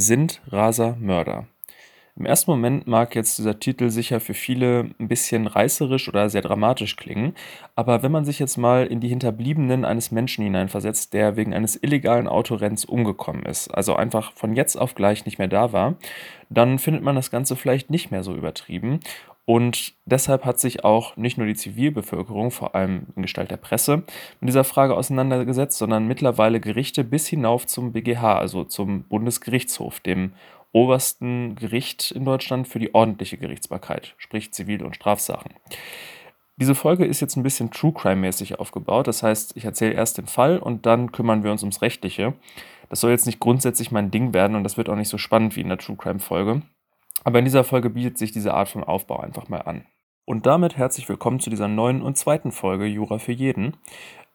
Sind Raser Mörder? Im ersten Moment mag jetzt dieser Titel sicher für viele ein bisschen reißerisch oder sehr dramatisch klingen, aber wenn man sich jetzt mal in die Hinterbliebenen eines Menschen hineinversetzt, der wegen eines illegalen Autorenns umgekommen ist, also einfach von jetzt auf gleich nicht mehr da war, dann findet man das Ganze vielleicht nicht mehr so übertrieben und deshalb hat sich auch nicht nur die Zivilbevölkerung, vor allem in Gestalt der Presse, mit dieser Frage auseinandergesetzt, sondern mittlerweile Gerichte bis hinauf zum BGH, also zum Bundesgerichtshof, dem obersten Gericht in Deutschland für die ordentliche Gerichtsbarkeit, sprich Zivil- und Strafsachen. Diese Folge ist jetzt ein bisschen True Crime-mäßig aufgebaut. Das heißt, ich erzähle erst den Fall und dann kümmern wir uns ums Rechtliche. Das soll jetzt nicht grundsätzlich mein Ding werden und das wird auch nicht so spannend wie in der True Crime-Folge. Aber in dieser Folge bietet sich diese Art von Aufbau einfach mal an. Und damit herzlich willkommen zu dieser neuen und zweiten Folge Jura für jeden.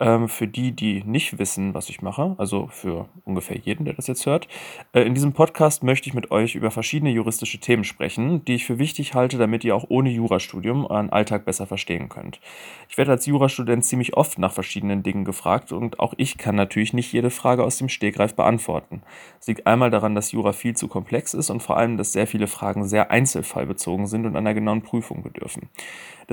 Ähm, für die, die nicht wissen, was ich mache, also für ungefähr jeden, der das jetzt hört. Äh, in diesem Podcast möchte ich mit euch über verschiedene juristische Themen sprechen, die ich für wichtig halte, damit ihr auch ohne Jurastudium euren Alltag besser verstehen könnt. Ich werde als Jurastudent ziemlich oft nach verschiedenen Dingen gefragt und auch ich kann natürlich nicht jede Frage aus dem Stegreif beantworten. Es liegt einmal daran, dass Jura viel zu komplex ist und vor allem, dass sehr viele Fragen sehr einzelfallbezogen sind und einer genauen Prüfung bedürfen.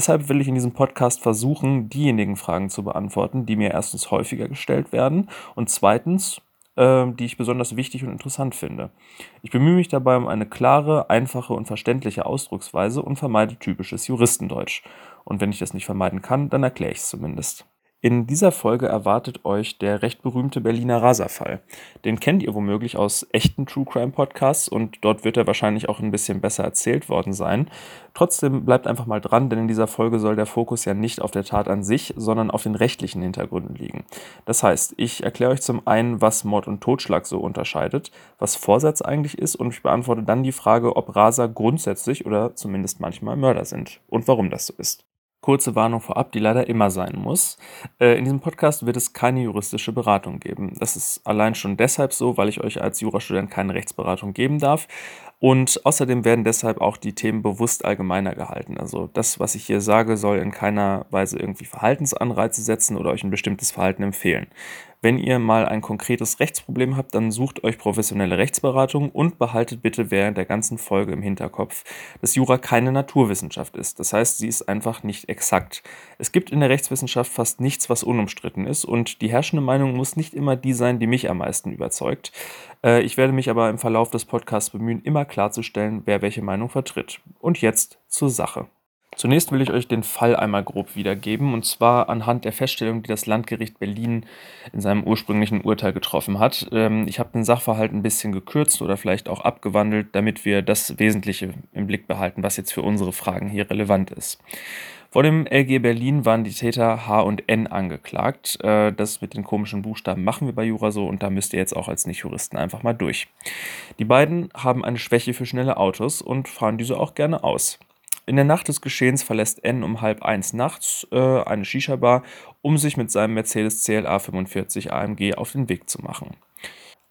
Deshalb will ich in diesem Podcast versuchen, diejenigen Fragen zu beantworten, die mir erstens häufiger gestellt werden und zweitens, äh, die ich besonders wichtig und interessant finde. Ich bemühe mich dabei um eine klare, einfache und verständliche Ausdrucksweise und vermeide typisches Juristendeutsch. Und wenn ich das nicht vermeiden kann, dann erkläre ich es zumindest. In dieser Folge erwartet euch der recht berühmte Berliner Raserfall. Den kennt ihr womöglich aus echten True Crime Podcasts und dort wird er wahrscheinlich auch ein bisschen besser erzählt worden sein. Trotzdem bleibt einfach mal dran, denn in dieser Folge soll der Fokus ja nicht auf der Tat an sich, sondern auf den rechtlichen Hintergründen liegen. Das heißt, ich erkläre euch zum einen, was Mord und Totschlag so unterscheidet, was Vorsatz eigentlich ist und ich beantworte dann die Frage, ob Raser grundsätzlich oder zumindest manchmal Mörder sind und warum das so ist. Kurze Warnung vorab, die leider immer sein muss. Äh, in diesem Podcast wird es keine juristische Beratung geben. Das ist allein schon deshalb so, weil ich euch als Jurastudent keine Rechtsberatung geben darf. Und außerdem werden deshalb auch die Themen bewusst allgemeiner gehalten. Also das, was ich hier sage, soll in keiner Weise irgendwie Verhaltensanreize setzen oder euch ein bestimmtes Verhalten empfehlen. Wenn ihr mal ein konkretes Rechtsproblem habt, dann sucht euch professionelle Rechtsberatung und behaltet bitte während der ganzen Folge im Hinterkopf, dass Jura keine Naturwissenschaft ist. Das heißt, sie ist einfach nicht exakt. Es gibt in der Rechtswissenschaft fast nichts, was unumstritten ist und die herrschende Meinung muss nicht immer die sein, die mich am meisten überzeugt. Äh, ich werde mich aber im Verlauf des Podcasts bemühen, immer klarzustellen, wer welche Meinung vertritt. Und jetzt zur Sache. Zunächst will ich euch den Fall einmal grob wiedergeben, und zwar anhand der Feststellung, die das Landgericht Berlin in seinem ursprünglichen Urteil getroffen hat. Ähm, ich habe den Sachverhalt ein bisschen gekürzt oder vielleicht auch abgewandelt, damit wir das Wesentliche im Blick behalten, was jetzt für unsere Fragen hier relevant ist. Vor dem LG Berlin waren die Täter H und N angeklagt. Äh, das mit den komischen Buchstaben machen wir bei Jura so und da müsst ihr jetzt auch als Nicht-Juristen einfach mal durch. Die beiden haben eine Schwäche für schnelle Autos und fahren diese auch gerne aus. In der Nacht des Geschehens verlässt N um halb eins nachts äh, eine Shisha-Bar, um sich mit seinem Mercedes CLA 45 AMG auf den Weg zu machen.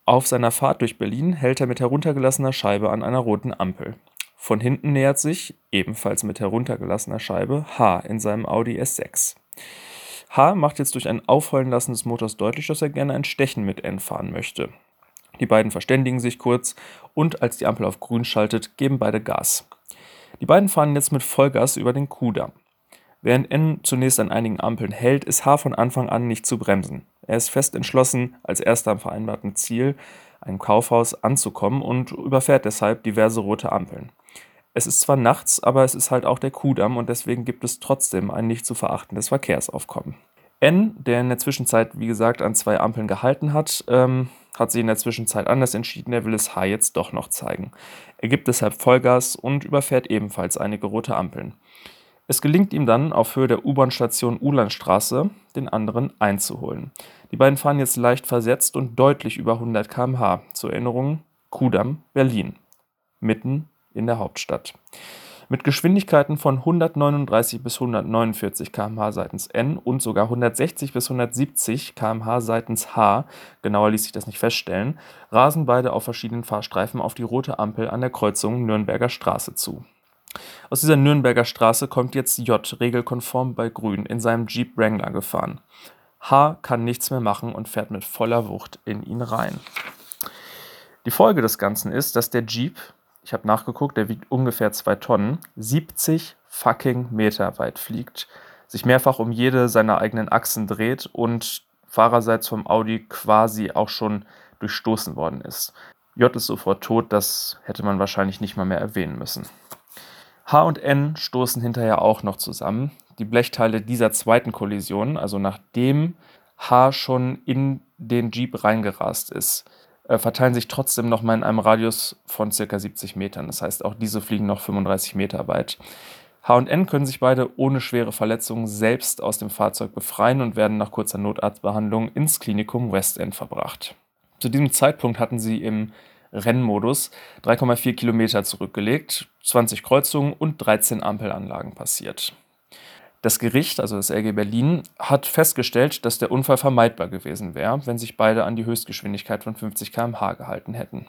Auf seiner Fahrt durch Berlin hält er mit heruntergelassener Scheibe an einer roten Ampel. Von hinten nähert sich, ebenfalls mit heruntergelassener Scheibe, H in seinem Audi S6. H macht jetzt durch ein Aufheulen lassen des Motors deutlich, dass er gerne ein Stechen mit N fahren möchte. Die beiden verständigen sich kurz und als die Ampel auf grün schaltet, geben beide Gas. Die beiden fahren jetzt mit Vollgas über den Kudamm. Während N zunächst an einigen Ampeln hält, ist H von Anfang an nicht zu bremsen. Er ist fest entschlossen, als erster am vereinbarten Ziel, einem Kaufhaus, anzukommen und überfährt deshalb diverse rote Ampeln. Es ist zwar nachts, aber es ist halt auch der Kudamm und deswegen gibt es trotzdem ein nicht zu verachtendes Verkehrsaufkommen. N, der in der Zwischenzeit, wie gesagt, an zwei Ampeln gehalten hat, ähm, hat sich in der Zwischenzeit anders entschieden, er will es H jetzt doch noch zeigen. Er gibt deshalb Vollgas und überfährt ebenfalls einige rote Ampeln. Es gelingt ihm dann, auf Höhe der U-Bahn-Station Ulandstraße den anderen einzuholen. Die beiden fahren jetzt leicht versetzt und deutlich über 100 km/h. Zur Erinnerung, Kudamm, Berlin. Mitten in der Hauptstadt. Mit Geschwindigkeiten von 139 bis 149 km/h seitens N und sogar 160 bis 170 km/h seitens H, genauer ließ sich das nicht feststellen, rasen beide auf verschiedenen Fahrstreifen auf die rote Ampel an der Kreuzung Nürnberger Straße zu. Aus dieser Nürnberger Straße kommt jetzt J regelkonform bei Grün in seinem Jeep Wrangler gefahren. H kann nichts mehr machen und fährt mit voller Wucht in ihn rein. Die Folge des Ganzen ist, dass der Jeep, ich habe nachgeguckt, der wiegt ungefähr zwei Tonnen, 70 fucking Meter weit fliegt, sich mehrfach um jede seiner eigenen Achsen dreht und fahrerseits vom Audi quasi auch schon durchstoßen worden ist. J ist sofort tot, das hätte man wahrscheinlich nicht mal mehr erwähnen müssen. H und N stoßen hinterher auch noch zusammen. Die Blechteile dieser zweiten Kollision, also nachdem H schon in den Jeep reingerast ist, verteilen sich trotzdem noch mal in einem Radius von ca. 70 Metern. Das heißt, auch diese fliegen noch 35 Meter weit. H und N können sich beide ohne schwere Verletzungen selbst aus dem Fahrzeug befreien und werden nach kurzer Notarztbehandlung ins Klinikum West End verbracht. Zu diesem Zeitpunkt hatten sie im Rennmodus 3,4 Kilometer zurückgelegt, 20 Kreuzungen und 13 Ampelanlagen passiert. Das Gericht, also das LG Berlin, hat festgestellt, dass der Unfall vermeidbar gewesen wäre, wenn sich beide an die Höchstgeschwindigkeit von 50 km/h gehalten hätten.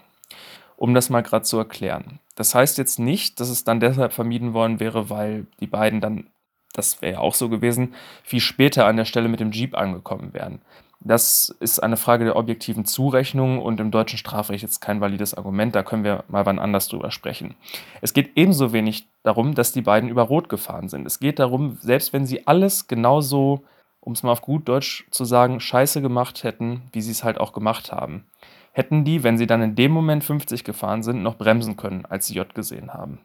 Um das mal gerade zu erklären. Das heißt jetzt nicht, dass es dann deshalb vermieden worden wäre, weil die beiden dann, das wäre ja auch so gewesen, viel später an der Stelle mit dem Jeep angekommen wären. Das ist eine Frage der objektiven Zurechnung und im deutschen Strafrecht jetzt kein valides Argument, da können wir mal wann anders drüber sprechen. Es geht ebenso wenig darum, dass die beiden über Rot gefahren sind. Es geht darum, selbst wenn sie alles genauso, um es mal auf gut Deutsch zu sagen, scheiße gemacht hätten, wie sie es halt auch gemacht haben, hätten die, wenn sie dann in dem Moment 50 gefahren sind, noch bremsen können, als sie J gesehen haben.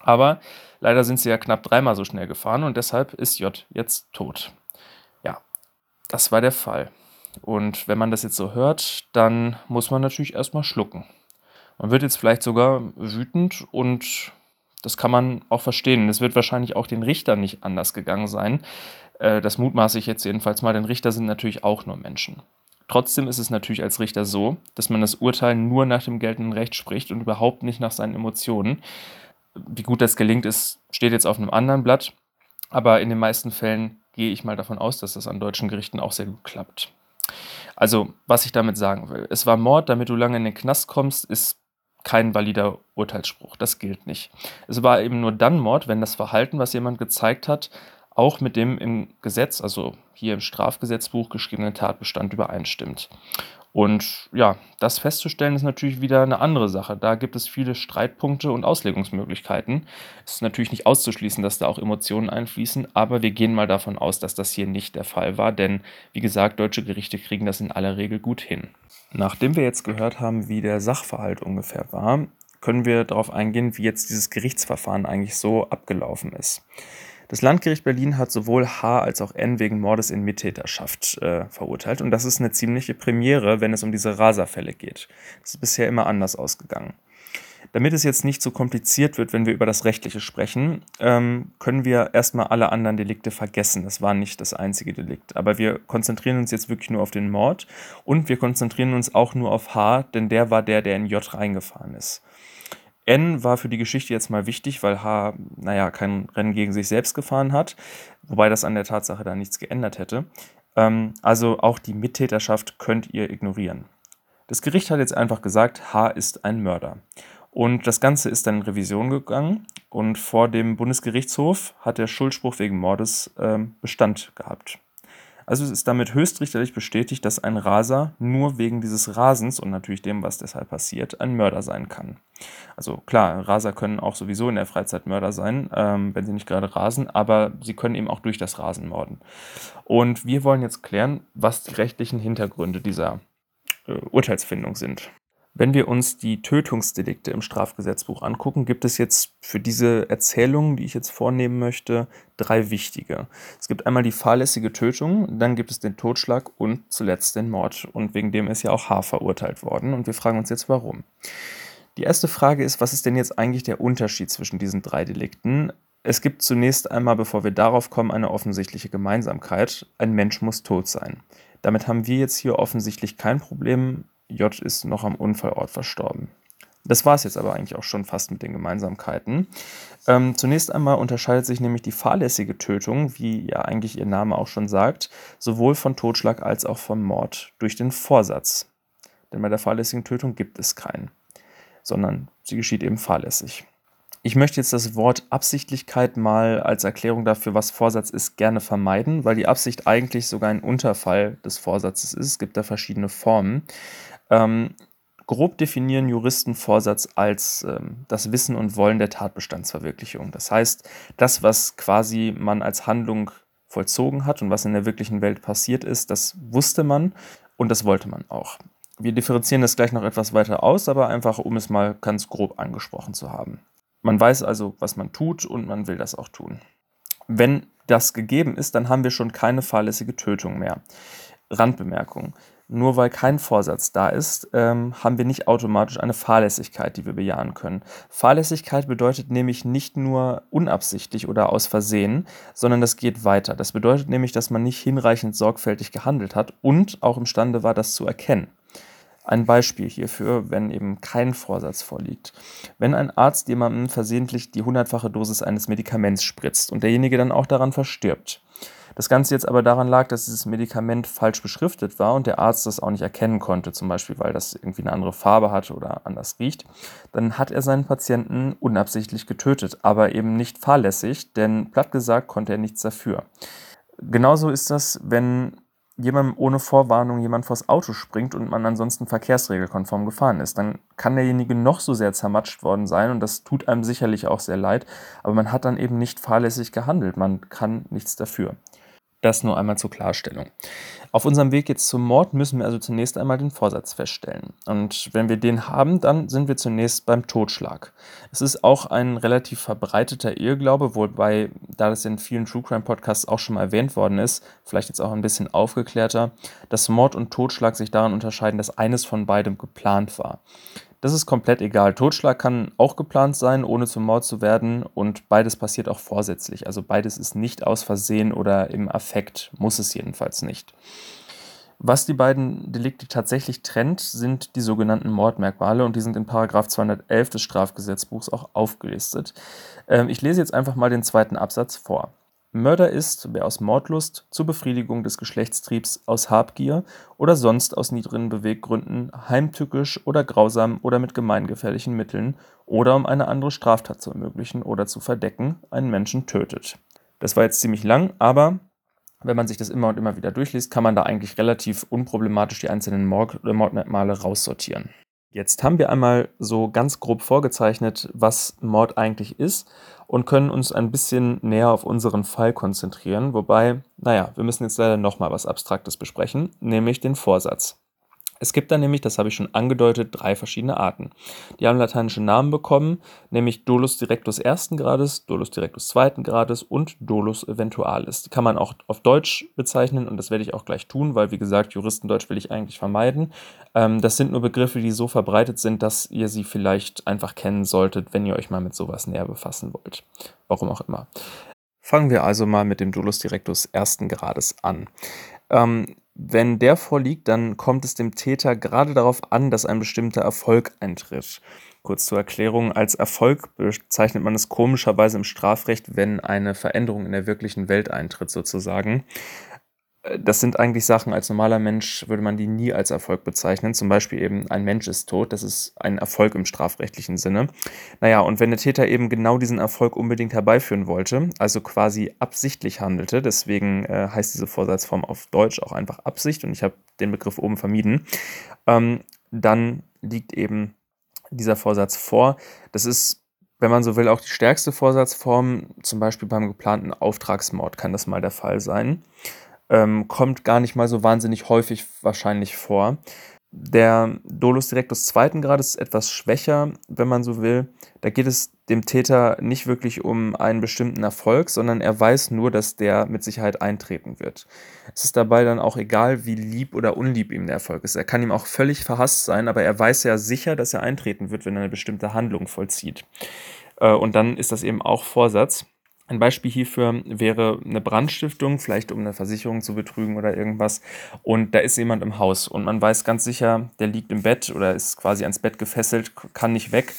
Aber leider sind sie ja knapp dreimal so schnell gefahren und deshalb ist J jetzt tot. Ja, das war der Fall. Und wenn man das jetzt so hört, dann muss man natürlich erstmal schlucken. Man wird jetzt vielleicht sogar wütend und das kann man auch verstehen. Es wird wahrscheinlich auch den Richtern nicht anders gegangen sein. Äh, das mutmaße ich jetzt jedenfalls mal, denn Richter sind natürlich auch nur Menschen. Trotzdem ist es natürlich als Richter so, dass man das Urteil nur nach dem geltenden Recht spricht und überhaupt nicht nach seinen Emotionen. Wie gut das gelingt, ist, steht jetzt auf einem anderen Blatt. Aber in den meisten Fällen gehe ich mal davon aus, dass das an deutschen Gerichten auch sehr gut klappt. Also, was ich damit sagen will, es war Mord, damit du lange in den Knast kommst, ist kein valider Urteilsspruch. Das gilt nicht. Es war eben nur dann Mord, wenn das Verhalten, was jemand gezeigt hat, auch mit dem im Gesetz, also hier im Strafgesetzbuch geschriebenen Tatbestand übereinstimmt. Und ja, das festzustellen ist natürlich wieder eine andere Sache. Da gibt es viele Streitpunkte und Auslegungsmöglichkeiten. Es ist natürlich nicht auszuschließen, dass da auch Emotionen einfließen, aber wir gehen mal davon aus, dass das hier nicht der Fall war, denn wie gesagt, deutsche Gerichte kriegen das in aller Regel gut hin. Nachdem wir jetzt gehört haben, wie der Sachverhalt ungefähr war, können wir darauf eingehen, wie jetzt dieses Gerichtsverfahren eigentlich so abgelaufen ist. Das Landgericht Berlin hat sowohl H als auch N wegen Mordes in Mittäterschaft äh, verurteilt. Und das ist eine ziemliche Premiere, wenn es um diese Raserfälle geht. Das ist bisher immer anders ausgegangen. Damit es jetzt nicht so kompliziert wird, wenn wir über das Rechtliche sprechen, ähm, können wir erstmal alle anderen Delikte vergessen. Das war nicht das einzige Delikt. Aber wir konzentrieren uns jetzt wirklich nur auf den Mord und wir konzentrieren uns auch nur auf H, denn der war der, der in J reingefahren ist. N war für die Geschichte jetzt mal wichtig, weil H, naja, kein Rennen gegen sich selbst gefahren hat, wobei das an der Tatsache da nichts geändert hätte. Ähm, also auch die Mittäterschaft könnt ihr ignorieren. Das Gericht hat jetzt einfach gesagt, H ist ein Mörder. Und das Ganze ist dann in Revision gegangen und vor dem Bundesgerichtshof hat der Schuldspruch wegen Mordes ähm, Bestand gehabt. Also es ist damit höchstrichterlich bestätigt, dass ein Raser nur wegen dieses Rasens und natürlich dem, was deshalb passiert, ein Mörder sein kann. Also klar, Raser können auch sowieso in der Freizeit Mörder sein, ähm, wenn sie nicht gerade rasen, aber sie können eben auch durch das Rasen morden. Und wir wollen jetzt klären, was die rechtlichen Hintergründe dieser äh, Urteilsfindung sind. Wenn wir uns die Tötungsdelikte im Strafgesetzbuch angucken, gibt es jetzt für diese Erzählung, die ich jetzt vornehmen möchte, drei wichtige. Es gibt einmal die fahrlässige Tötung, dann gibt es den Totschlag und zuletzt den Mord. Und wegen dem ist ja auch H verurteilt worden. Und wir fragen uns jetzt, warum. Die erste Frage ist, was ist denn jetzt eigentlich der Unterschied zwischen diesen drei Delikten? Es gibt zunächst einmal, bevor wir darauf kommen, eine offensichtliche Gemeinsamkeit. Ein Mensch muss tot sein. Damit haben wir jetzt hier offensichtlich kein Problem. J ist noch am Unfallort verstorben. Das war es jetzt aber eigentlich auch schon fast mit den Gemeinsamkeiten. Ähm, zunächst einmal unterscheidet sich nämlich die fahrlässige Tötung, wie ja eigentlich ihr Name auch schon sagt, sowohl von Totschlag als auch vom Mord durch den Vorsatz. Denn bei der fahrlässigen Tötung gibt es keinen, sondern sie geschieht eben fahrlässig. Ich möchte jetzt das Wort Absichtlichkeit mal als Erklärung dafür, was Vorsatz ist, gerne vermeiden, weil die Absicht eigentlich sogar ein Unterfall des Vorsatzes ist. Es gibt da verschiedene Formen. Ähm, Grob definieren Juristen Vorsatz als ähm, das Wissen und Wollen der Tatbestandsverwirklichung. Das heißt, das, was quasi man als Handlung vollzogen hat und was in der wirklichen Welt passiert ist, das wusste man und das wollte man auch. Wir differenzieren das gleich noch etwas weiter aus, aber einfach, um es mal ganz grob angesprochen zu haben. Man weiß also, was man tut und man will das auch tun. Wenn das gegeben ist, dann haben wir schon keine fahrlässige Tötung mehr. Randbemerkung. Nur weil kein Vorsatz da ist, ähm, haben wir nicht automatisch eine Fahrlässigkeit, die wir bejahen können. Fahrlässigkeit bedeutet nämlich nicht nur unabsichtlich oder aus Versehen, sondern das geht weiter. Das bedeutet nämlich, dass man nicht hinreichend sorgfältig gehandelt hat und auch imstande war, das zu erkennen. Ein Beispiel hierfür, wenn eben kein Vorsatz vorliegt. Wenn ein Arzt jemandem versehentlich die hundertfache Dosis eines Medikaments spritzt und derjenige dann auch daran verstirbt, das Ganze jetzt aber daran lag, dass dieses Medikament falsch beschriftet war und der Arzt das auch nicht erkennen konnte, zum Beispiel weil das irgendwie eine andere Farbe hatte oder anders riecht, dann hat er seinen Patienten unabsichtlich getötet, aber eben nicht fahrlässig, denn platt gesagt konnte er nichts dafür. Genauso ist das, wenn jemandem ohne Vorwarnung jemand vors Auto springt und man ansonsten verkehrsregelkonform gefahren ist, dann kann derjenige noch so sehr zermatscht worden sein und das tut einem sicherlich auch sehr leid, aber man hat dann eben nicht fahrlässig gehandelt, man kann nichts dafür. Das nur einmal zur Klarstellung. Auf unserem Weg jetzt zum Mord müssen wir also zunächst einmal den Vorsatz feststellen. Und wenn wir den haben, dann sind wir zunächst beim Totschlag. Es ist auch ein relativ verbreiteter Irrglaube, wobei, da das in vielen True Crime Podcasts auch schon mal erwähnt worden ist, vielleicht jetzt auch ein bisschen aufgeklärter, dass Mord und Totschlag sich daran unterscheiden, dass eines von beidem geplant war. Das ist komplett egal. Totschlag kann auch geplant sein, ohne zum Mord zu werden. Und beides passiert auch vorsätzlich. Also beides ist nicht aus Versehen oder im Affekt, muss es jedenfalls nicht. Was die beiden Delikte tatsächlich trennt, sind die sogenannten Mordmerkmale und die sind in Paragraph 211 des Strafgesetzbuchs auch aufgelistet. Ähm, ich lese jetzt einfach mal den zweiten Absatz vor. Mörder ist, wer aus Mordlust, zur Befriedigung des Geschlechtstriebs, aus Habgier oder sonst aus niedrigen Beweggründen heimtückisch oder grausam oder mit gemeingefährlichen Mitteln oder um eine andere Straftat zu ermöglichen oder zu verdecken, einen Menschen tötet. Das war jetzt ziemlich lang, aber wenn man sich das immer und immer wieder durchliest, kann man da eigentlich relativ unproblematisch die einzelnen Mord Mordmerkmale raussortieren. Jetzt haben wir einmal so ganz grob vorgezeichnet, was Mord eigentlich ist und können uns ein bisschen näher auf unseren Fall konzentrieren. Wobei, naja, wir müssen jetzt leider nochmal was Abstraktes besprechen, nämlich den Vorsatz. Es gibt da nämlich, das habe ich schon angedeutet, drei verschiedene Arten. Die haben lateinische Namen bekommen, nämlich Dolus directus ersten Grades, Dolus directus zweiten Grades und Dolus eventualis. Die kann man auch auf Deutsch bezeichnen und das werde ich auch gleich tun, weil wie gesagt, Juristendeutsch will ich eigentlich vermeiden. Ähm, das sind nur Begriffe, die so verbreitet sind, dass ihr sie vielleicht einfach kennen solltet, wenn ihr euch mal mit sowas näher befassen wollt. Warum auch immer. Fangen wir also mal mit dem Dolus directus ersten Grades an. Ähm, wenn der vorliegt, dann kommt es dem Täter gerade darauf an, dass ein bestimmter Erfolg eintritt. Kurz zur Erklärung, als Erfolg bezeichnet man es komischerweise im Strafrecht, wenn eine Veränderung in der wirklichen Welt eintritt sozusagen. Äh, das sind eigentlich Sachen, als normaler Mensch würde man die nie als Erfolg bezeichnen. Zum Beispiel eben, ein Mensch ist tot, das ist ein Erfolg im strafrechtlichen Sinne. Naja, und wenn der Täter eben genau diesen Erfolg unbedingt herbeiführen wollte, also quasi absichtlich handelte, deswegen äh, heißt diese Vorsatzform auf Deutsch auch einfach Absicht und ich habe den Begriff oben vermieden, ähm, dann liegt eben dieser Vorsatz vor. Das ist wenn man so will, auch die stärkste Vorsatzform, zum Beispiel beim geplanten Auftragsmord kann das mal der Fall sein ähm, kommt gar nicht mal so wahnsinnig häufig wahrscheinlich vor. Der Dolus Directus zweiten Grades ist etwas schwächer, wenn man so will. Da geht es dem Täter nicht wirklich um einen bestimmten Erfolg, sondern er weiß nur, dass der mit Sicherheit eintreten wird. Es ist dabei dann auch egal, wie lieb oder unlieb ihm der Erfolg ist. Er kann ihm auch völlig verhasst sein, aber er weiß ja sicher, dass er eintreten wird, wenn er eine bestimmte Handlung vollzieht. Äh, und dann ist das eben auch Vorsatz. Ein Beispiel hierfür wäre eine Brandstiftung, vielleicht um eine Versicherung zu betrügen oder irgendwas. Und da ist jemand im Haus und man weiß ganz sicher, der liegt im Bett oder ist quasi ans Bett gefesselt, kann nicht weg.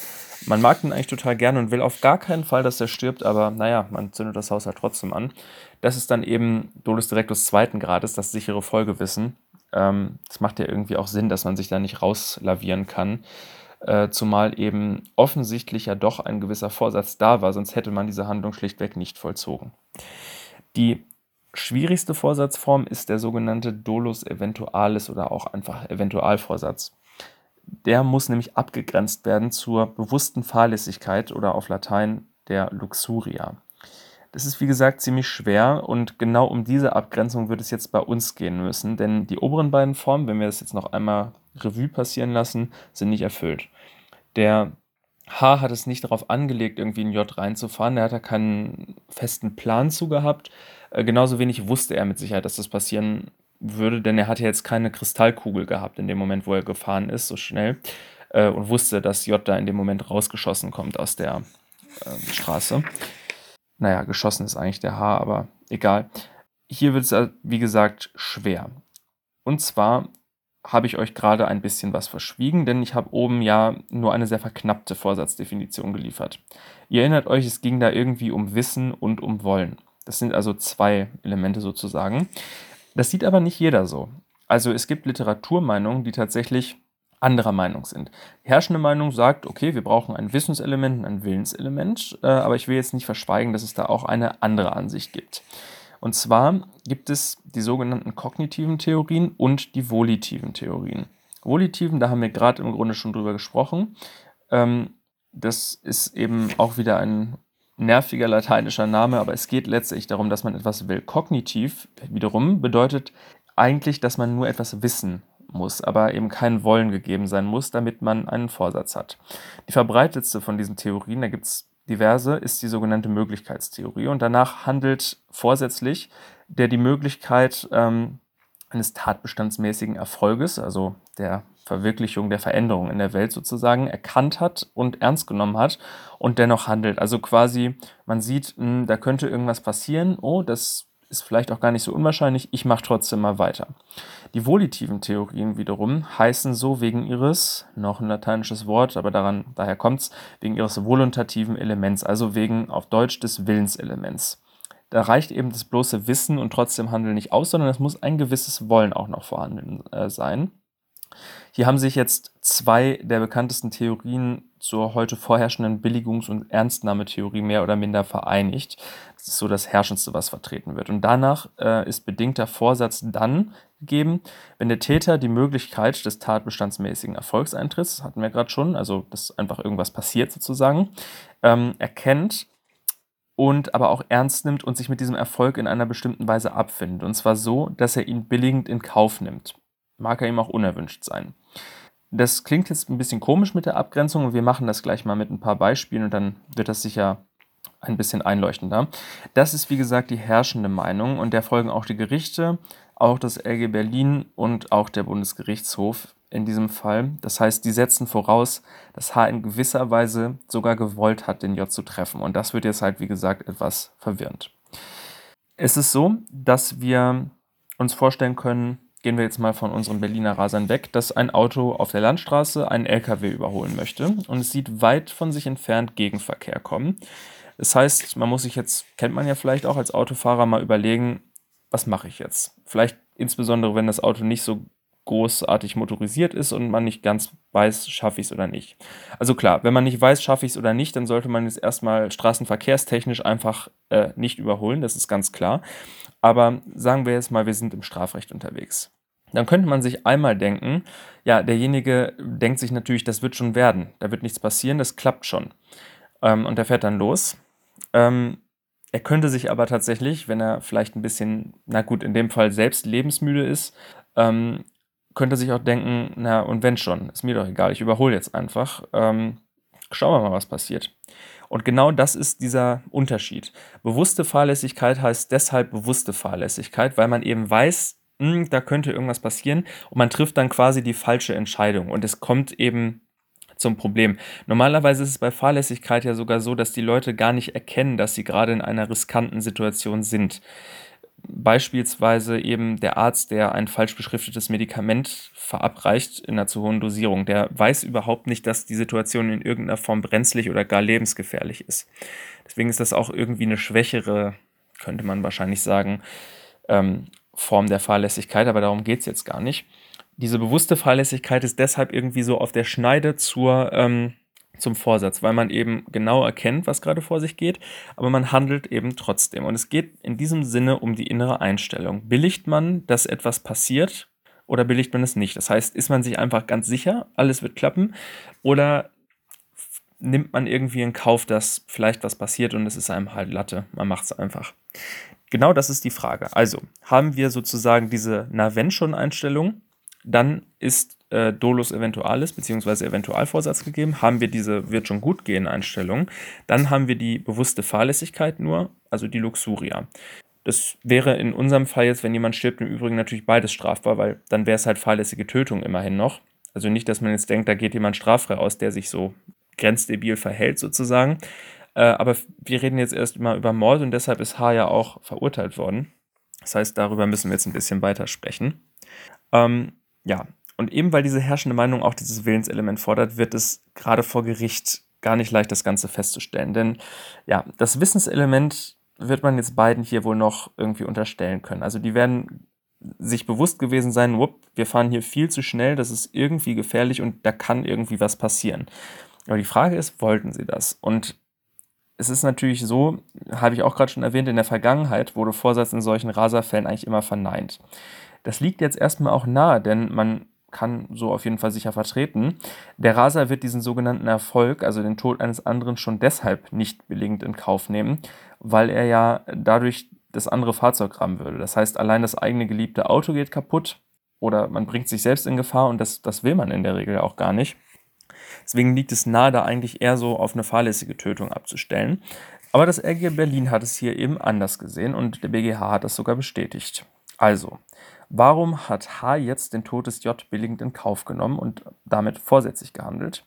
Man mag ihn eigentlich total gerne und will auf gar keinen Fall, dass er stirbt, aber naja, man zündet das Haus halt trotzdem an. Das ist dann eben Dolus Directus zweiten Grades, das sichere Folgewissen. Ähm, macht ja irgendwie auch Sinn, dass man sich da nicht rauslavieren kann äh, zumal eben offensichtlich ja doch ein gewisser Vorsatz da war, sonst hätte man diese Handlung schlichtweg nicht vollzogen. Die schwierigste Vorsatzform ist der sogenannte Dolus Eventualis oder auch einfach Eventualvorsatz. der muss nämlich abgegrenzt werden zur bewussten Fahrlässigkeit oder auf Latein der Luxuria. Das ist wie gesagt ziemlich schwer und genau um diese Abgrenzung wird es jetzt bei uns gehen müssen, denn die oberen beiden Formen, wenn wir das jetzt noch einmal Revue passieren lassen, sind nicht erfüllt. Der H hat es nicht darauf angelegt, irgendwie in J reinzufahren. Der hat da keinen festen Plan zu gehabt. Äh, genauso wenig wusste er mit Sicherheit, dass das passieren würde, denn er hatte jetzt keine Kristallkugel gehabt in dem Moment, wo er gefahren ist, so schnell. Äh, und wusste, dass J da in dem Moment rausgeschossen kommt aus der äh, Straße. Naja, geschossen ist eigentlich der H, aber egal. Hier wird es, wie gesagt, schwer. Und zwar habe ich euch gerade ein bisschen was verschwiegen, denn ich habe oben ja nur eine sehr verknappte Vorsatzdefinition geliefert. Ihr erinnert euch, es ging da irgendwie um Wissen und um Wollen. Das sind also zwei Elemente sozusagen. Das sieht aber nicht jeder so. Also es gibt Literaturmeinungen, die tatsächlich anderer Meinung sind. Die herrschende Meinung sagt, okay, wir brauchen ein Wissenselement und ein Willenselement, äh, aber ich will jetzt nicht verschweigen, dass es da auch eine andere Ansicht gibt. Und zwar gibt es die sogenannten kognitiven Theorien und die volitiven Theorien. Volitiven, da haben wir gerade im Grunde schon drüber gesprochen. Ähm, das ist eben auch wieder ein nerviger lateinischer Name, aber es geht letztlich darum, dass man etwas will. Kognitiv wiederum bedeutet eigentlich, dass man nur etwas wissen muss, aber eben kein Wollen gegeben sein muss, damit man einen Vorsatz hat. Die verbreitetste von diesen Theorien, da gibt es diverse, ist die sogenannte Möglichkeitstheorie und danach handelt vorsätzlich der die Möglichkeit ähm, eines tatbestandsmäßigen Erfolges, also der Verwirklichung der Veränderung in der Welt sozusagen, erkannt hat und ernst genommen hat und dennoch handelt. Also quasi, man sieht, mh, hm, da könnte irgendwas passieren, oh, das ist vielleicht auch gar nicht so unwahrscheinlich, ich mache trotzdem mal weiter. Die volitiven Theorien wiederum heißen so wegen ihres, noch ein lateinisches Wort, aber daran, daher kommt es, wegen ihres voluntativen Elements, also wegen auf Deutsch des Willenselements. Da reicht eben das bloße Wissen und trotzdem Handeln nicht aus, sondern es muss ein gewisses Wollen auch noch vorhanden äh, sein. Hier haben sich jetzt zwei der bekanntesten Theorien zur heute vorherrschenden Billigungs- und Ernstnahmetheorie mehr oder minder vereinigt. Das ist so das Herrschendste, was vertreten wird. Und danach äh, ist bedingter Vorsatz dann gegeben, wenn der Täter die Möglichkeit des tatbestandsmäßigen Erfolgseintritts, hatten wir gerade schon, also dass einfach irgendwas passiert sozusagen, ähm, erkennt und aber auch ernst nimmt und sich mit diesem Erfolg in einer bestimmten Weise abfindet. Und zwar so, dass er ihn billigend in Kauf nimmt mag er ihm auch unerwünscht sein. Das klingt jetzt ein bisschen komisch mit der Abgrenzung und wir machen das gleich mal mit ein paar Beispielen und dann wird das sicher ein bisschen einleuchtender. Das ist wie gesagt die herrschende Meinung und der folgen auch die Gerichte, auch das LG Berlin und auch der Bundesgerichtshof in diesem Fall. Das heißt, die setzen voraus, dass H in gewisser Weise sogar gewollt hat, den J zu treffen. Und das wird jetzt halt, wie gesagt, etwas verwirrend. Es ist so, dass wir uns vorstellen können, gehen wir jetzt mal von unseren Berliner Rasern weg, dass ein Auto auf der Landstraße einen LKW überholen möchte und es sieht weit von sich entfernt Gegenverkehr kommen. Das heißt, man muss sich jetzt, kennt man ja vielleicht auch als Autofahrer, mal überlegen, was mache ich jetzt? Vielleicht insbesondere, wenn das Auto nicht so großartig motorisiert ist und man nicht ganz weiß, schaffe ich es oder nicht. Also klar, wenn man nicht weiß, schaffe ich es oder nicht, dann sollte man jetzt erstmal straßenverkehrstechnisch einfach äh, nicht überholen, das ist ganz klar. Aber sagen wir jetzt mal, wir sind im Strafrecht unterwegs. Dann könnte man sich einmal denken, ja, derjenige denkt sich natürlich, das wird schon werden, da wird nichts passieren, das klappt schon. Ähm, und der fährt dann los. Ähm, er könnte sich aber tatsächlich, wenn er vielleicht ein bisschen, na gut, in dem Fall selbst lebensmüde ist, ähm, könnte sich auch denken, na und wenn schon, ist mir doch egal, ich überhole jetzt einfach. Ähm, schauen wir mal, was passiert. Und genau das ist dieser Unterschied. Bewusste Fahrlässigkeit heißt deshalb bewusste Fahrlässigkeit, weil man eben weiß, mh, hm, da könnte irgendwas passieren und man trifft dann quasi die falsche Entscheidung und es kommt eben zum Problem. Normalerweise ist es bei Fahrlässigkeit ja sogar so, dass die Leute gar nicht erkennen, dass sie gerade in einer riskanten Situation sind. Beispielsweise eben der Arzt, der ein falsch beschriftetes Medikament verabreicht in einer zu hohen Dosierung, der weiß überhaupt nicht, dass die Situation in irgendeiner Form brenzlig oder gar lebensgefährlich ist. Deswegen ist das auch irgendwie eine schwächere, könnte man wahrscheinlich sagen, ähm, Form der Fahrlässigkeit, aber darum geht es jetzt gar nicht. Diese bewusste Fahrlässigkeit ist deshalb irgendwie so auf der Schneide zur ähm, zum Vorsatz, weil man eben genau erkennt, was gerade vor sich geht, aber man handelt eben trotzdem. Und es geht in diesem Sinne um die innere Einstellung. Billigt man, dass etwas passiert oder billigt man es nicht? Das heißt, ist man sich einfach ganz sicher, alles wird klappen oder nimmt man irgendwie in Kauf, dass vielleicht was passiert und es ist einem halt Latte. Man macht es einfach. Genau das ist die Frage. Also haben wir sozusagen diese Na-Wenn-Schon-Einstellung, dann ist äh, Dolus Eventualis bzw. Eventualvorsatz gegeben, haben wir diese wird schon gut gehen Einstellung, dann haben wir die bewusste Fahrlässigkeit nur, also die Luxuria. Das wäre in unserem Fall jetzt, wenn jemand stirbt, im Übrigen natürlich beides strafbar, weil dann wäre es halt fahrlässige Tötung immerhin noch. Also nicht, dass man jetzt denkt, da geht jemand straffrei aus, der sich so grenzdebil verhält sozusagen. Äh, aber wir reden jetzt erst mal über Mord und deshalb ist H ja auch verurteilt worden. Das heißt, darüber müssen wir jetzt ein bisschen weiter sprechen. Ähm, ja, und eben weil diese herrschende Meinung auch dieses Willenselement fordert, wird es gerade vor Gericht gar nicht leicht, das Ganze festzustellen. Denn ja, das Wissenselement wird man jetzt beiden hier wohl noch irgendwie unterstellen können. Also die werden sich bewusst gewesen sein, whoop, wir fahren hier viel zu schnell, das ist irgendwie gefährlich und da kann irgendwie was passieren. Aber die Frage ist, wollten sie das? Und es ist natürlich so, habe ich auch gerade schon erwähnt, in der Vergangenheit wurde Vorsatz in solchen Raserfällen eigentlich immer verneint. Das liegt jetzt erstmal auch nahe, denn man kann so auf jeden Fall sicher vertreten. Der Raser wird diesen sogenannten Erfolg, also den Tod eines anderen, schon deshalb nicht billigend in Kauf nehmen, weil er ja dadurch das andere Fahrzeug rammen würde. Das heißt, allein das eigene geliebte Auto geht kaputt oder man bringt sich selbst in Gefahr und das, das will man in der Regel auch gar nicht. Deswegen liegt es nahe, da eigentlich eher so auf eine fahrlässige Tötung abzustellen. Aber das RG Berlin hat es hier eben anders gesehen und der BGH hat das sogar bestätigt. Also, warum hat H jetzt den Tod des J billigend in Kauf genommen und damit vorsätzlich gehandelt?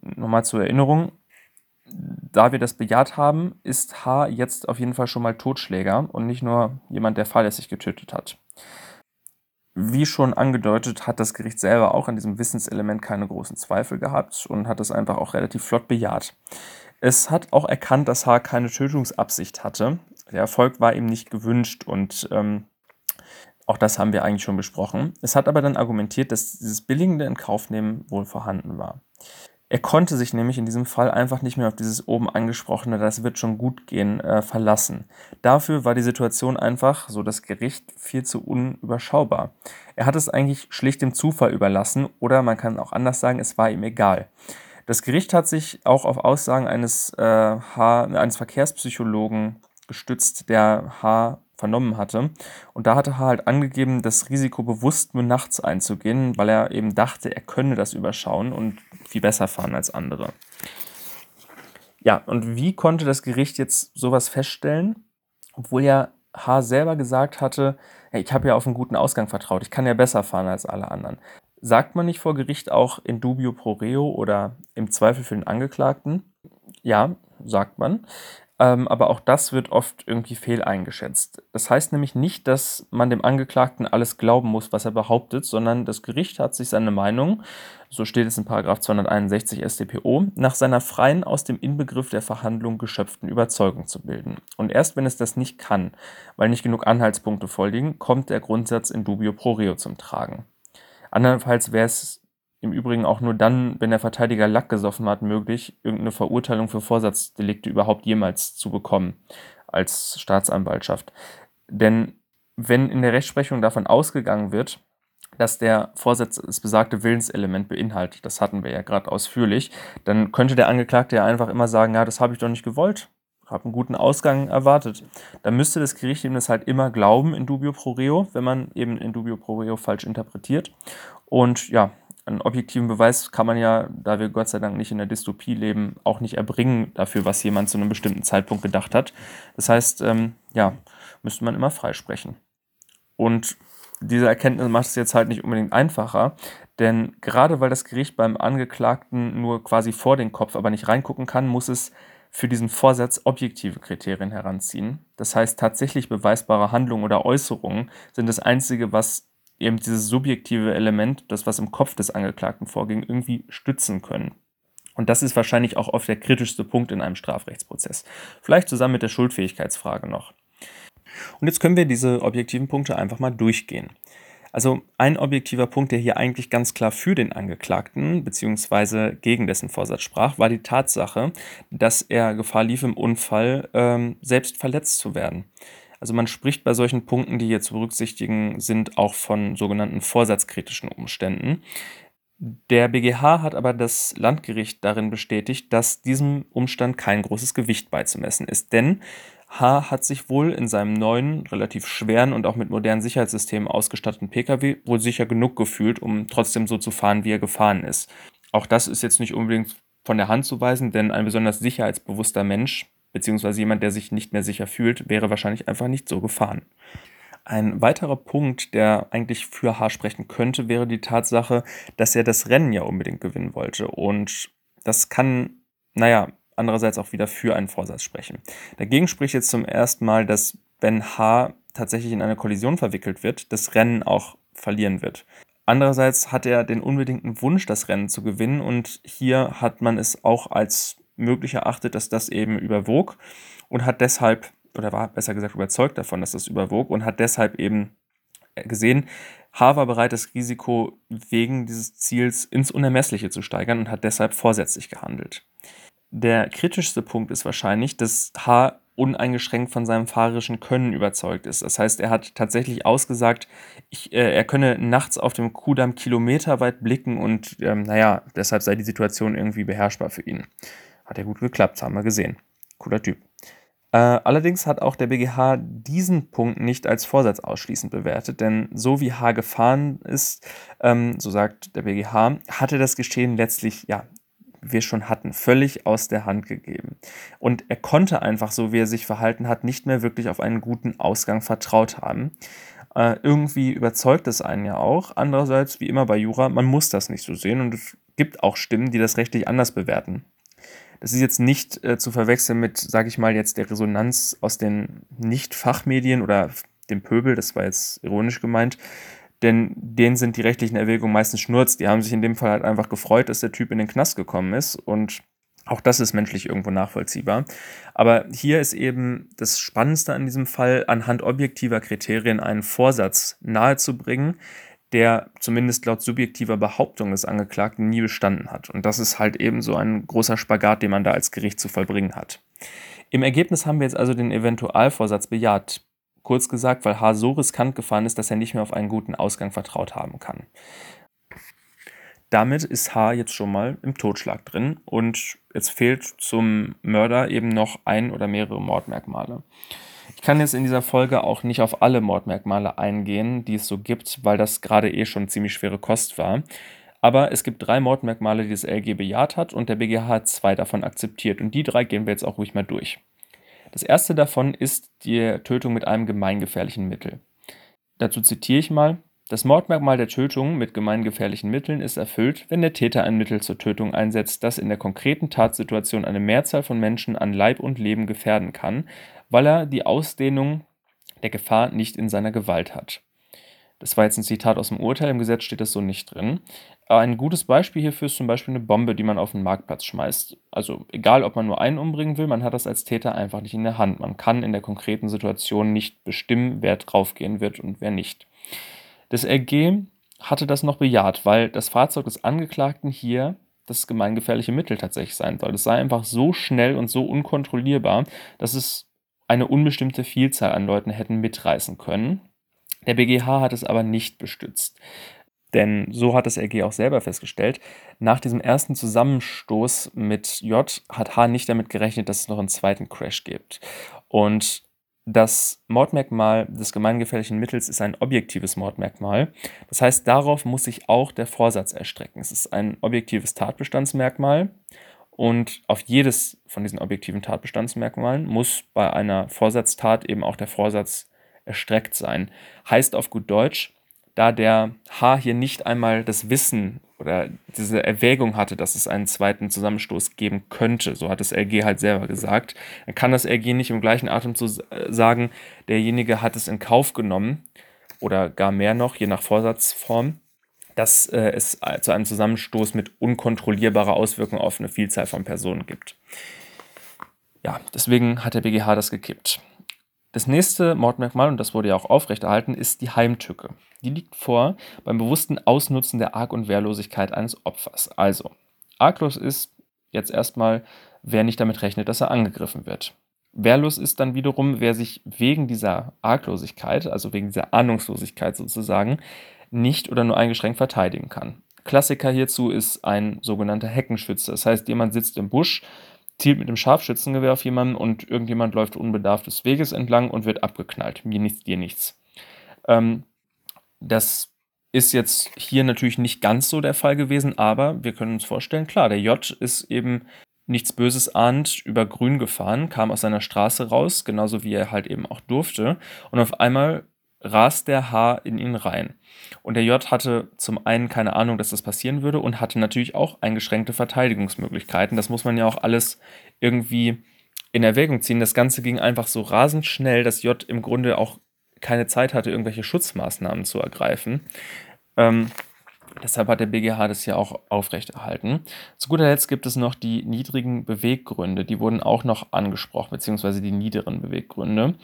Nochmal zur Erinnerung, da wir das bejaht haben, ist H jetzt auf jeden Fall schon mal Totschläger und nicht nur jemand, der fahrlässig getötet hat. Wie schon angedeutet, hat das Gericht selber auch an diesem Wissenselement keine großen Zweifel gehabt und hat es einfach auch relativ flott bejaht. Es hat auch erkannt, dass H keine Tötungsabsicht hatte. Der Erfolg war ihm nicht gewünscht und ähm, auch das haben wir eigentlich schon besprochen. Es hat aber dann argumentiert, dass dieses billigende Inkaufnehmen wohl vorhanden war. Er konnte sich nämlich in diesem Fall einfach nicht mehr auf dieses oben angesprochene, das wird schon gut gehen, äh, verlassen. Dafür war die Situation einfach, so das Gericht, viel zu unüberschaubar. Er hat es eigentlich schlicht dem Zufall überlassen oder man kann auch anders sagen, es war ihm egal. Das Gericht hat sich auch auf Aussagen eines, äh, H, eines Verkehrspsychologen gestützt, der H vernommen hatte. Und da hatte H halt angegeben, das Risiko bewusst nur nachts einzugehen, weil er eben dachte, er könne das überschauen und viel besser fahren als andere. Ja, und wie konnte das Gericht jetzt sowas feststellen, obwohl ja H selber gesagt hatte, hey, ich habe ja auf einen guten Ausgang vertraut, ich kann ja besser fahren als alle anderen. Sagt man nicht vor Gericht auch in dubio pro reo oder im Zweifel für den Angeklagten? Ja, sagt man. Ähm, aber auch das wird oft irgendwie fehl eingeschätzt. Das heißt nämlich nicht, dass man dem Angeklagten alles glauben muss, was er behauptet, sondern das Gericht hat sich seine Meinung, so steht es in 261 StPO, nach seiner freien, aus dem Inbegriff der Verhandlung geschöpften Überzeugung zu bilden. Und erst wenn es das nicht kann, weil nicht genug Anhaltspunkte vorliegen, kommt der Grundsatz in dubio pro reo zum Tragen. Andernfalls wäre es im Übrigen auch nur dann, wenn der Verteidiger Lack gesoffen hat, möglich, irgendeine Verurteilung für Vorsatzdelikte überhaupt jemals zu bekommen als Staatsanwaltschaft. Denn wenn in der Rechtsprechung davon ausgegangen wird, dass der Vorsatz das besagte Willenselement beinhaltet, das hatten wir ja gerade ausführlich, dann könnte der Angeklagte ja einfach immer sagen, ja, das habe ich doch nicht gewollt, habe einen guten Ausgang erwartet. Dann müsste das Gericht ihm das halt immer glauben in dubio pro reo, wenn man eben in dubio pro reo falsch interpretiert. Und ja, einen objektiven Beweis kann man ja, da wir Gott sei Dank nicht in der Dystopie leben, auch nicht erbringen dafür, was jemand zu einem bestimmten Zeitpunkt gedacht hat. Das heißt, ähm, ja, müsste man immer freisprechen. Und diese Erkenntnis macht es jetzt halt nicht unbedingt einfacher, denn gerade weil das Gericht beim Angeklagten nur quasi vor den Kopf, aber nicht reingucken kann, muss es für diesen Vorsatz objektive Kriterien heranziehen. Das heißt, tatsächlich beweisbare Handlungen oder Äußerungen sind das Einzige, was eben dieses subjektive Element, das was im Kopf des Angeklagten vorging, irgendwie stützen können. Und das ist wahrscheinlich auch oft der kritischste Punkt in einem Strafrechtsprozess. Vielleicht zusammen mit der Schuldfähigkeitsfrage noch. Und jetzt können wir diese objektiven Punkte einfach mal durchgehen. Also ein objektiver Punkt, der hier eigentlich ganz klar für den Angeklagten bzw. gegen dessen Vorsatz sprach, war die Tatsache, dass er Gefahr lief, im Unfall ähm, selbst verletzt zu werden. Also man spricht bei solchen Punkten, die hier zu berücksichtigen sind, auch von sogenannten vorsatzkritischen Umständen. Der BGH hat aber das Landgericht darin bestätigt, dass diesem Umstand kein großes Gewicht beizumessen ist, denn H. hat sich wohl in seinem neuen, relativ schweren und auch mit modernen Sicherheitssystemen ausgestatteten Pkw wohl sicher genug gefühlt, um trotzdem so zu fahren, wie er gefahren ist. Auch das ist jetzt nicht unbedingt von der Hand zu weisen, denn ein besonders sicherheitsbewusster Mensch, beziehungsweise jemand, der sich nicht mehr sicher fühlt, wäre wahrscheinlich einfach nicht so gefahren. Ein weiterer Punkt, der eigentlich für H sprechen könnte, wäre die Tatsache, dass er das Rennen ja unbedingt gewinnen wollte. Und das kann, naja, andererseits auch wieder für einen Vorsatz sprechen. Dagegen spricht jetzt zum ersten Mal, dass wenn H tatsächlich in eine Kollision verwickelt wird, das Rennen auch verlieren wird. Andererseits hat er den unbedingten Wunsch, das Rennen zu gewinnen und hier hat man es auch als möglich erachtet, dass das eben überwog und hat deshalb, oder war besser gesagt überzeugt davon, dass das überwog und hat deshalb eben gesehen, H war bereit, das Risiko wegen dieses Ziels ins Unermessliche zu steigern und hat deshalb vorsätzlich gehandelt. Der kritischste Punkt ist wahrscheinlich, dass H uneingeschränkt von seinem fahrerischen Können überzeugt ist. Das heißt, er hat tatsächlich ausgesagt, ich, äh, er könne nachts auf dem Kudamm kilometerweit blicken und ähm, naja, deshalb sei die Situation irgendwie beherrschbar für ihn. Hat ja gut geklappt, haben wir gesehen. Cooler Typ. Äh, allerdings hat auch der BGH diesen Punkt nicht als Vorsatz ausschließend bewertet, denn so wie H gefahren ist, ähm, so sagt der BGH, hatte das Geschehen letztlich ja wir schon hatten, völlig aus der Hand gegeben. Und er konnte einfach, so wie er sich verhalten hat, nicht mehr wirklich auf einen guten Ausgang vertraut haben. Äh, irgendwie überzeugt es einen ja auch. Andererseits, wie immer bei Jura, man muss das nicht so sehen und es gibt auch Stimmen, die das rechtlich anders bewerten. Das ist jetzt nicht äh, zu verwechseln mit, sage ich mal, jetzt der Resonanz aus den Nicht-Fachmedien oder dem Pöbel, das war jetzt ironisch gemeint, denn denen sind die rechtlichen Erwägungen meistens schnurz. Die haben sich in dem Fall halt einfach gefreut, dass der Typ in den Knast gekommen ist und auch das ist menschlich irgendwo nachvollziehbar. Aber hier ist eben das Spannendste an diesem Fall, anhand objektiver Kriterien einen Vorsatz nahezubringen, der zumindest laut subjektiver Behauptung des Angeklagten nie bestanden hat. Und das ist halt eben so ein großer Spagat, den man da als Gericht zu vollbringen hat. Im Ergebnis haben wir jetzt also den Eventualvorsatz bejaht. Kurz gesagt, weil H. so riskant gefahren ist, dass er nicht mehr auf einen guten Ausgang vertraut haben kann. Damit ist H. jetzt schon mal im Totschlag drin und jetzt fehlt zum Mörder eben noch ein oder mehrere Mordmerkmale. Ich kann jetzt in dieser Folge auch nicht auf alle Mordmerkmale eingehen, die es so gibt, weil das gerade eh schon ziemlich schwere Kost war. Aber es gibt drei Mordmerkmale, die das LG bejaht hat und der BGH hat zwei davon akzeptiert. Und die drei gehen wir jetzt auch ruhig mal durch. Das erste davon ist die Tötung mit einem gemeingefährlichen Mittel. Dazu zitiere ich mal. Das Mordmerkmal der Tötung mit gemeingefährlichen Mitteln ist erfüllt, wenn der Täter ein Mittel zur Tötung einsetzt, das in der konkreten Tatsituation eine Mehrzahl von Menschen an Leib und Leben gefährden kann, weil er die Ausdehnung der Gefahr nicht in seiner Gewalt hat. Das war jetzt ein Zitat aus dem Urteil, im Gesetz steht das so nicht drin. Ein gutes Beispiel hierfür ist zum Beispiel eine Bombe, die man auf den Marktplatz schmeißt. Also egal, ob man nur einen umbringen will, man hat das als Täter einfach nicht in der Hand. Man kann in der konkreten Situation nicht bestimmen, wer draufgehen wird und wer nicht. Das RG hatte das noch bejaht, weil das Fahrzeug des Angeklagten hier das gemeingefährliche Mittel tatsächlich sein soll. Es sei einfach so schnell und so unkontrollierbar, dass es eine unbestimmte Vielzahl an Leuten hätten mitreißen können. Der BGH hat es aber nicht bestützt. Denn so hat das LG auch selber festgestellt, nach diesem ersten Zusammenstoß mit J hat H nicht damit gerechnet, dass es noch einen zweiten Crash gibt. Und das Mordmerkmal des gemeingefährlichen Mittels ist ein objektives Mordmerkmal. Das heißt, darauf muss sich auch der Vorsatz erstrecken. Es ist ein objektives Tatbestandsmerkmal und auf jedes von diesen objektiven Tatbestandsmerkmalen muss bei einer Vorsatztat eben auch der Vorsatz erstreckt sein. Heißt auf gut Deutsch, da der H hier nicht einmal das Wissen oder diese Erwägung hatte, dass es einen zweiten Zusammenstoß geben könnte, so hat das LG halt selber gesagt, dann kann das LG nicht im gleichen Atemzug sagen, derjenige hat es in Kauf genommen oder gar mehr noch, je nach Vorsatzform, dass äh, es zu einem Zusammenstoß mit unkontrollierbarer Auswirkung auf eine Vielzahl von Personen gibt. Ja, deswegen hat der BGH das gekippt. Das nächste Mordmerkmal, und das wurde ja auch aufrechterhalten, ist die Heimtücke. Die liegt vor beim bewussten Ausnutzen der Arg- und Wehrlosigkeit eines Opfers. Also, arglos ist jetzt erstmal, wer nicht damit rechnet, dass er angegriffen wird. Wehrlos ist dann wiederum, wer sich wegen dieser Arglosigkeit, also wegen dieser Ahnungslosigkeit sozusagen, nicht oder nur eingeschränkt verteidigen kann. Klassiker hierzu ist ein sogenannter Heckenschütze. Das heißt, jemand sitzt im Busch, zielt mit dem Scharfschützengewehr auf jemanden und irgendjemand läuft unbedarft des Weges entlang und wird abgeknallt. Mir nichts, dir nichts. Ähm, das ist jetzt hier natürlich nicht ganz so der Fall gewesen, aber wir können uns vorstellen, klar, der J ist eben nichts Böses ahnt, über Grün gefahren, kam aus seiner Straße raus, genauso wie er halt eben auch durfte. Und auf einmal rast der H in ihn rein. Und der J hatte zum einen keine Ahnung, dass das passieren würde und hatte natürlich auch eingeschränkte Verteidigungsmöglichkeiten. Das muss man ja auch alles irgendwie in Erwägung ziehen. Das Ganze ging einfach so rasend schnell, dass J im Grunde auch keine Zeit hatte, irgendwelche Schutzmaßnahmen zu ergreifen. Ähm, Deshalb hat der BGH das ja auch aufrechterhalten. Zu guter Letzt gibt es noch die niedrigen Beweggründe. Die wurden auch noch angesprochen, beziehungsweise die niederen Beweggründe.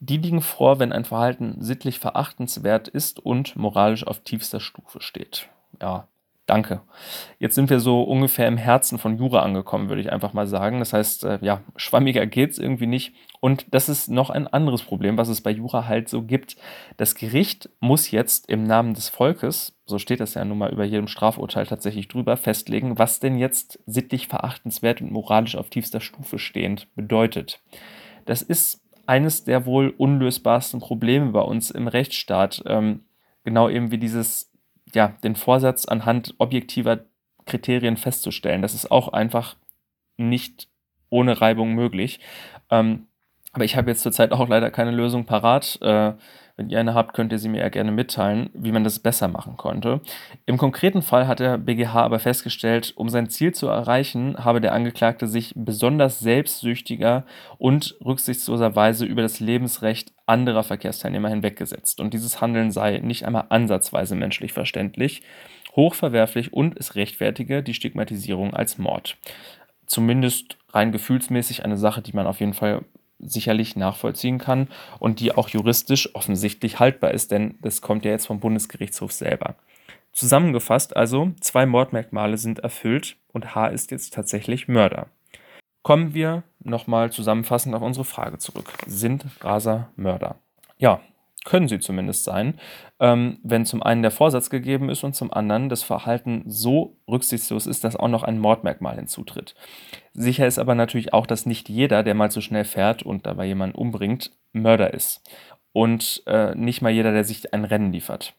Die liegen vor, wenn ein Verhalten sittlich verachtenswert ist und moralisch auf tiefster Stufe steht. Ja, Danke. Jetzt sind wir so ungefähr im Herzen von Jura angekommen, würde ich einfach mal sagen. Das heißt, äh, ja, schwammiger geht es irgendwie nicht. Und das ist noch ein anderes Problem, was es bei Jura halt so gibt. Das Gericht muss jetzt im Namen des Volkes, so steht das ja nun mal über jedem Strafurteil tatsächlich drüber, festlegen, was denn jetzt sittlich verachtenswert und moralisch auf tiefster Stufe stehend bedeutet. Das ist eines der wohl unlösbarsten Probleme bei uns im Rechtsstaat. Ähm, genau eben wie dieses ja, den Vorsatz anhand objektiver Kriterien festzustellen. Das ist auch einfach nicht ohne Reibung möglich. Ähm, aber ich habe jetzt zurzeit auch leider keine Lösung parat. Äh, wenn ihr eine habt, könnt ihr sie mir ja gerne mitteilen, wie man das besser machen konnte. Im konkreten Fall hat der BGH aber festgestellt, um sein Ziel zu erreichen, habe der Angeklagte sich besonders selbstsüchtiger und rücksichtsloserweise über das Lebensrecht anderer Verkehrsteilnehmer hinweggesetzt. Und dieses Handeln sei nicht einmal ansatzweise menschlich verständlich, hochverwerflich und es rechtfertige die Stigmatisierung als Mord. Zumindest rein gefühlsmäßig eine Sache, die man auf jeden Fall sicherlich nachvollziehen kann und die auch juristisch offensichtlich haltbar ist, denn das kommt ja jetzt vom Bundesgerichtshof selber. Zusammengefasst also, zwei Mordmerkmale sind erfüllt und H ist jetzt tatsächlich Mörder. Kommen wir nochmal zusammenfassend auf unsere Frage zurück. Sind Raser Mörder? Ja, können sie zumindest sein, ähm, wenn zum einen der Vorsatz gegeben ist und zum anderen das Verhalten so rücksichtslos ist, dass auch noch ein Mordmerkmal hinzutritt. Sicher ist aber natürlich auch, dass nicht jeder, der mal zu schnell fährt und dabei jemanden umbringt, Mörder ist. Und äh, nicht mal jeder, der sich ein Rennen liefert.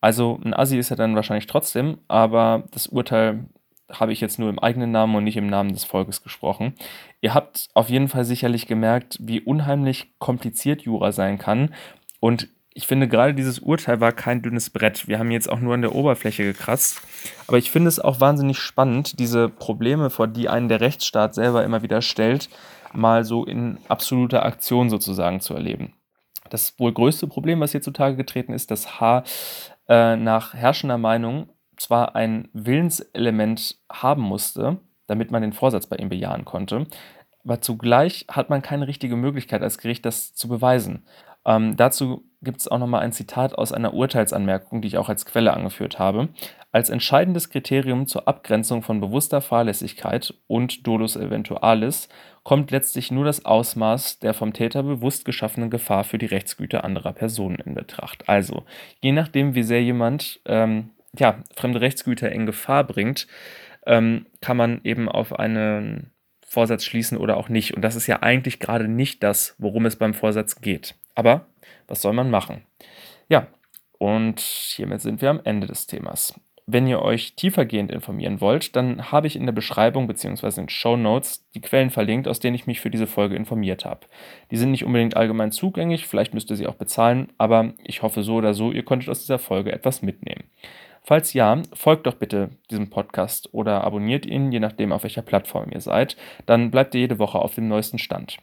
Also ein Assi ist er dann wahrscheinlich trotzdem, aber das Urteil habe ich jetzt nur im eigenen Namen und nicht im Namen des Volkes gesprochen. Ihr habt auf jeden Fall sicherlich gemerkt, wie unheimlich kompliziert Jura sein kann und ich finde gerade dieses Urteil war kein dünnes Brett. Wir haben jetzt auch nur an der Oberfläche gekratzt. Aber ich finde es auch wahnsinnig spannend, diese Probleme, vor die einen der Rechtsstaat selber immer wieder stellt, mal so in absoluter Aktion sozusagen zu erleben. Das wohl größte Problem, was hier zutage getreten ist, dass H äh, nach herrschender Meinung zwar ein Willenselement haben musste, damit man den Vorsatz bei ihm bejahen konnte, aber zugleich hat man keine richtige Möglichkeit als Gericht, das zu beweisen. Ähm, dazu gibt es auch nochmal ein Zitat aus einer Urteilsanmerkung, die ich auch als Quelle angeführt habe. Als entscheidendes Kriterium zur Abgrenzung von bewusster Fahrlässigkeit und Dolus eventualis kommt letztlich nur das Ausmaß der vom Täter bewusst geschaffenen Gefahr für die Rechtsgüter anderer Personen in Betracht. Also, je nachdem, wie sehr jemand ähm, ja, fremde Rechtsgüter in Gefahr bringt, ähm, kann man eben auf einen Vorsatz schließen oder auch nicht. Und das ist ja eigentlich gerade nicht das, worum es beim Vorsatz geht. Aber was soll man machen? Ja, und hiermit sind wir am Ende des Themas. Wenn ihr euch tiefergehend informieren wollt, dann habe ich in der Beschreibung bzw. in Show Notes die Quellen verlinkt, aus denen ich mich für diese Folge informiert habe. Die sind nicht unbedingt allgemein zugänglich, vielleicht müsst ihr sie auch bezahlen, aber ich hoffe so oder so, ihr konntet aus dieser Folge etwas mitnehmen. Falls ja, folgt doch bitte diesem Podcast oder abonniert ihn, je nachdem auf welcher Plattform ihr seid, dann bleibt ihr jede Woche auf dem neuesten Stand.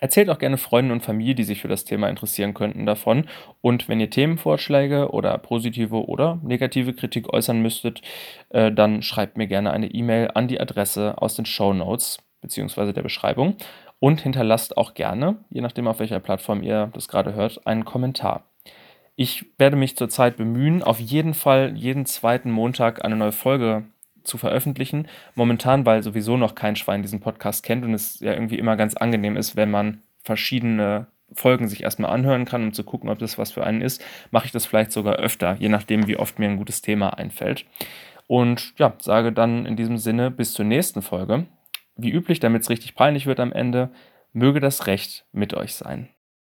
Erzählt auch gerne Freunden und Familie, die sich für das Thema interessieren könnten, davon. Und wenn ihr Themenvorschläge oder positive oder negative Kritik äußern müsstet, äh, dann schreibt mir gerne eine E-Mail an die Adresse aus den Show Notes bzw. der Beschreibung und hinterlasst auch gerne, je nachdem auf welcher Plattform ihr das gerade hört, einen Kommentar. Ich werde mich zurzeit bemühen, auf jeden Fall jeden zweiten Montag eine neue Folge zu veröffentlichen. Momentan, weil sowieso noch kein Schwein diesen Podcast kennt und es ja irgendwie immer ganz angenehm ist, wenn man verschiedene Folgen sich erstmal anhören kann, um zu gucken, ob das was für einen ist, mache ich das vielleicht sogar öfter, je nachdem, wie oft mir ein gutes Thema einfällt. Und ja, sage dann in diesem Sinne bis zur nächsten Folge. Wie üblich, damit es richtig peinlich wird am Ende, möge das Recht mit euch sein.